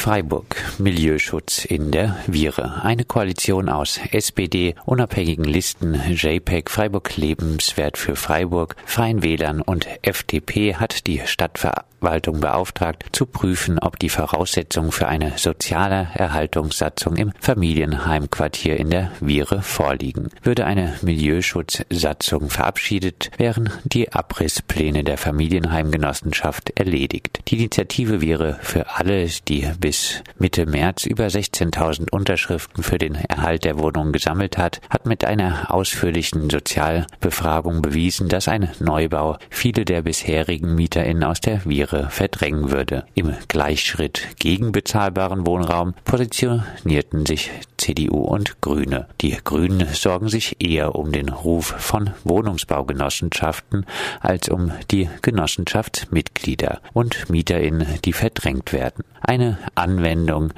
Freiburg. Milieuschutz in der Viere. Eine Koalition aus SPD, unabhängigen Listen, JPEG, Freiburg Lebenswert für Freiburg, Freien Wählern und FDP hat die Stadtverwaltung beauftragt, zu prüfen, ob die Voraussetzungen für eine soziale Erhaltungssatzung im Familienheimquartier in der Viere vorliegen. Würde eine Milieuschutzsatzung verabschiedet, wären die Abrisspläne der Familienheimgenossenschaft erledigt. Die Initiative wäre für alle, die bis Mitte März über 16.000 Unterschriften für den Erhalt der Wohnung gesammelt hat, hat mit einer ausführlichen Sozialbefragung bewiesen, dass ein Neubau viele der bisherigen MieterInnen aus der Viere verdrängen würde. Im Gleichschritt gegen bezahlbaren Wohnraum positionierten sich CDU und Grüne. Die Grünen sorgen sich eher um den Ruf von Wohnungsbaugenossenschaften als um die Genossenschaftsmitglieder und MieterInnen, die verdrängt werden. Eine Anwendung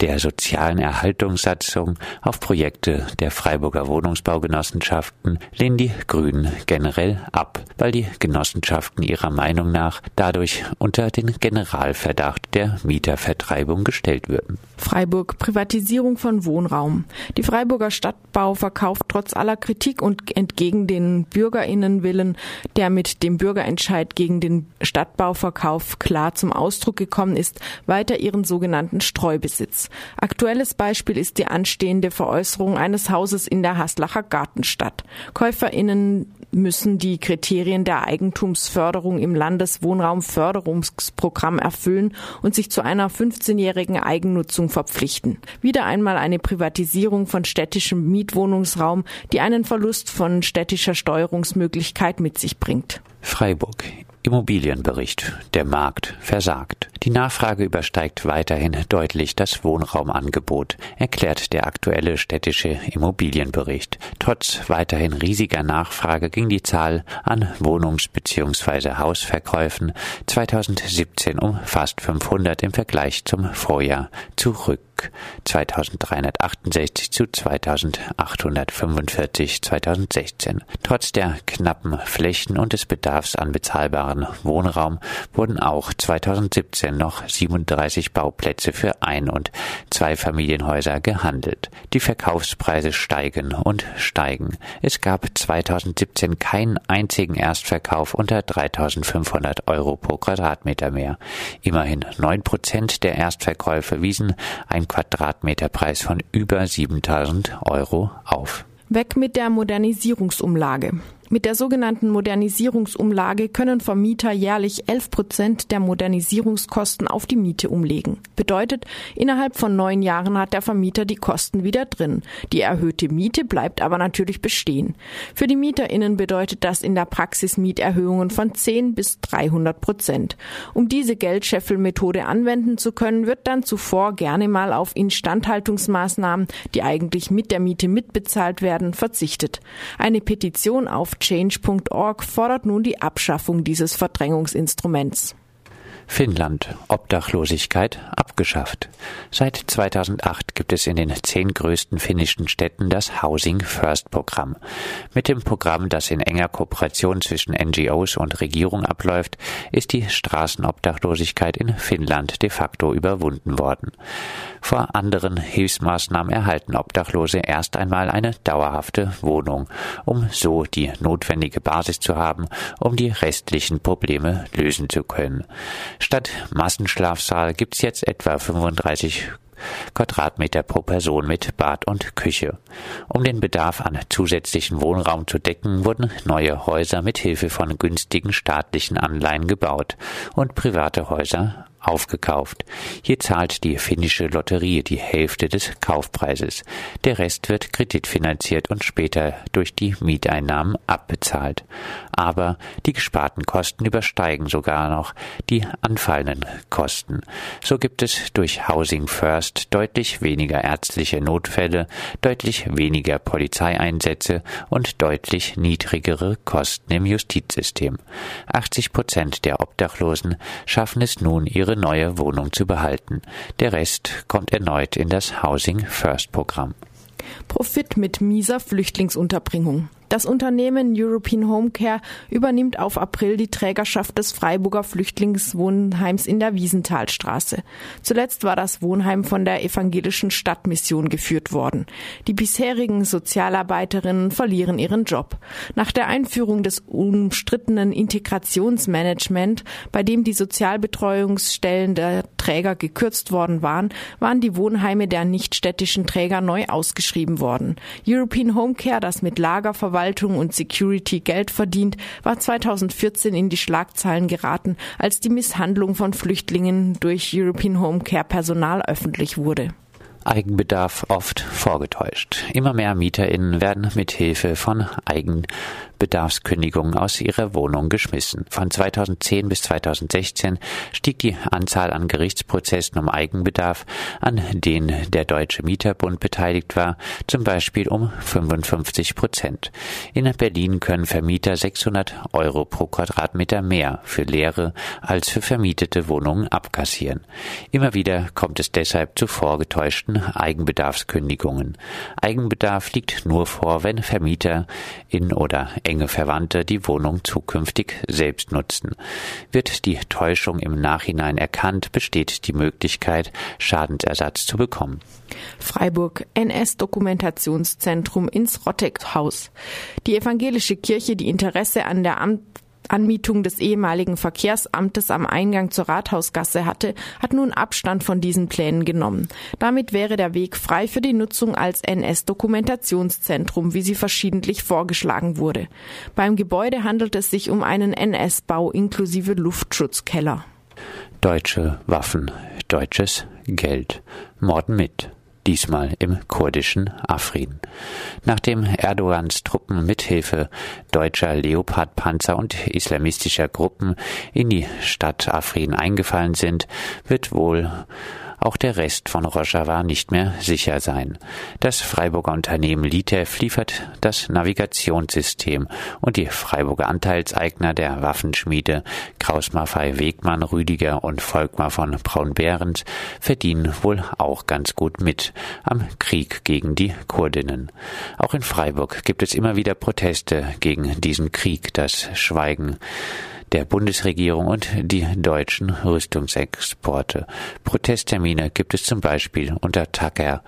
der sozialen Erhaltungssatzung auf Projekte der Freiburger Wohnungsbaugenossenschaften lehnen die Grünen generell ab, weil die Genossenschaften ihrer Meinung nach dadurch unter den Generalverdacht der Mietervertreibung gestellt würden. Freiburg Privatisierung von Wohnraum. Die Freiburger Stadtbau verkauft trotz aller Kritik und entgegen den Bürgerinnenwillen, der mit dem Bürgerentscheid gegen den Stadtbauverkauf klar zum Ausdruck gekommen ist, weiter ihren sogenannten Streubesitz. Aktuelles Beispiel ist die anstehende Veräußerung eines Hauses in der Haslacher Gartenstadt. KäuferInnen müssen die Kriterien der Eigentumsförderung im Landeswohnraumförderungsprogramm erfüllen und sich zu einer 15-jährigen Eigennutzung verpflichten. Wieder einmal eine Privatisierung von städtischem Mietwohnungsraum, die einen Verlust von städtischer Steuerungsmöglichkeit mit sich bringt. Freiburg. Immobilienbericht. Der Markt versagt. Die Nachfrage übersteigt weiterhin deutlich das Wohnraumangebot, erklärt der aktuelle städtische Immobilienbericht. Trotz weiterhin riesiger Nachfrage ging die Zahl an Wohnungs- bzw. Hausverkäufen 2017 um fast 500 im Vergleich zum Vorjahr zurück. 2368 zu 2845 2016. Trotz der knappen Flächen und des Bedarfs an bezahlbaren Wohnraum wurden auch 2017 noch 37 Bauplätze für Ein- und Zweifamilienhäuser gehandelt. Die Verkaufspreise steigen und steigen. Es gab 2017 keinen einzigen Erstverkauf unter 3500 Euro pro Quadratmeter mehr. Immerhin 9 Prozent der Erstverkäufe wiesen ein Quadratmeterpreis von über 7000 Euro auf. Weg mit der Modernisierungsumlage. Mit der sogenannten Modernisierungsumlage können Vermieter jährlich 11 Prozent der Modernisierungskosten auf die Miete umlegen. Bedeutet, innerhalb von neun Jahren hat der Vermieter die Kosten wieder drin. Die erhöhte Miete bleibt aber natürlich bestehen. Für die MieterInnen bedeutet das in der Praxis Mieterhöhungen von 10 bis 300 Prozent. Um diese Geldscheffelmethode anwenden zu können, wird dann zuvor gerne mal auf Instandhaltungsmaßnahmen, die eigentlich mit der Miete mitbezahlt werden, verzichtet. Eine Petition auf Change.org fordert nun die Abschaffung dieses Verdrängungsinstruments. Finnland Obdachlosigkeit abgeschafft. Seit 2008 gibt es in den zehn größten finnischen Städten das Housing First Programm. Mit dem Programm, das in enger Kooperation zwischen NGOs und Regierung abläuft, ist die Straßenobdachlosigkeit in Finnland de facto überwunden worden. Vor anderen Hilfsmaßnahmen erhalten Obdachlose erst einmal eine dauerhafte Wohnung, um so die notwendige Basis zu haben, um die restlichen Probleme lösen zu können. Statt Massenschlafsaal gibt's jetzt etwa 35 Quadratmeter pro Person mit Bad und Küche. Um den Bedarf an zusätzlichen Wohnraum zu decken, wurden neue Häuser mit Hilfe von günstigen staatlichen Anleihen gebaut und private Häuser aufgekauft. Hier zahlt die finnische Lotterie die Hälfte des Kaufpreises. Der Rest wird kreditfinanziert und später durch die Mieteinnahmen abbezahlt. Aber die gesparten Kosten übersteigen sogar noch die anfallenden Kosten. So gibt es durch Housing First deutlich weniger ärztliche Notfälle, deutlich weniger Polizeieinsätze und deutlich niedrigere Kosten im Justizsystem. 80 Prozent der Obdachlosen schaffen es nun, ihre ihre neue Wohnung zu behalten. Der Rest kommt erneut in das Housing First Programm. Profit mit mieser Flüchtlingsunterbringung. Das Unternehmen European Home Care übernimmt auf April die Trägerschaft des Freiburger Flüchtlingswohnheims in der Wiesenthalstraße. Zuletzt war das Wohnheim von der evangelischen Stadtmission geführt worden. Die bisherigen Sozialarbeiterinnen verlieren ihren Job. Nach der Einführung des umstrittenen Integrationsmanagement, bei dem die Sozialbetreuungsstellen der Träger gekürzt worden waren, waren die Wohnheime der nichtstädtischen Träger neu ausgeschrieben worden. European Home Care, das mit Lagerverwaltung und Security Geld verdient, war 2014 in die Schlagzeilen geraten, als die Misshandlung von Flüchtlingen durch European Home Care Personal öffentlich wurde. Eigenbedarf oft vorgetäuscht. Immer mehr MieterInnen werden mit Hilfe von Eigenbedarfskündigungen aus ihrer Wohnung geschmissen. Von 2010 bis 2016 stieg die Anzahl an Gerichtsprozessen um Eigenbedarf, an denen der Deutsche Mieterbund beteiligt war, zum Beispiel um 55 Prozent. In Berlin können Vermieter 600 Euro pro Quadratmeter mehr für leere als für vermietete Wohnungen abkassieren. Immer wieder kommt es deshalb zu vorgetäuschten Eigenbedarfskündigungen. Eigenbedarf liegt nur vor, wenn Vermieter in oder enge Verwandte die Wohnung zukünftig selbst nutzen. Wird die Täuschung im Nachhinein erkannt, besteht die Möglichkeit, Schadensersatz zu bekommen. Freiburg NS-Dokumentationszentrum ins Rotteckhaus. Die evangelische Kirche, die Interesse an der Amt Anmietung des ehemaligen Verkehrsamtes am Eingang zur Rathausgasse hatte, hat nun Abstand von diesen Plänen genommen. Damit wäre der Weg frei für die Nutzung als NS-Dokumentationszentrum, wie sie verschiedentlich vorgeschlagen wurde. Beim Gebäude handelt es sich um einen NS-Bau inklusive Luftschutzkeller. Deutsche Waffen, deutsches Geld, Morden mit diesmal im kurdischen Afrin. Nachdem Erdogans Truppen mithilfe deutscher Leopardpanzer und islamistischer Gruppen in die Stadt Afrin eingefallen sind, wird wohl auch der Rest von Rojava nicht mehr sicher sein. Das Freiburger Unternehmen Litev liefert das Navigationssystem und die Freiburger Anteilseigner der Waffenschmiede Kraus Maffei Wegmann Rüdiger und Volkmar von Braun-Behrens verdienen wohl auch ganz gut mit am Krieg gegen die Kurdinnen. Auch in Freiburg gibt es immer wieder Proteste gegen diesen Krieg, das Schweigen der Bundesregierung und die deutschen Rüstungsexporte. Protesttermine gibt es zum Beispiel unter tacker.fr.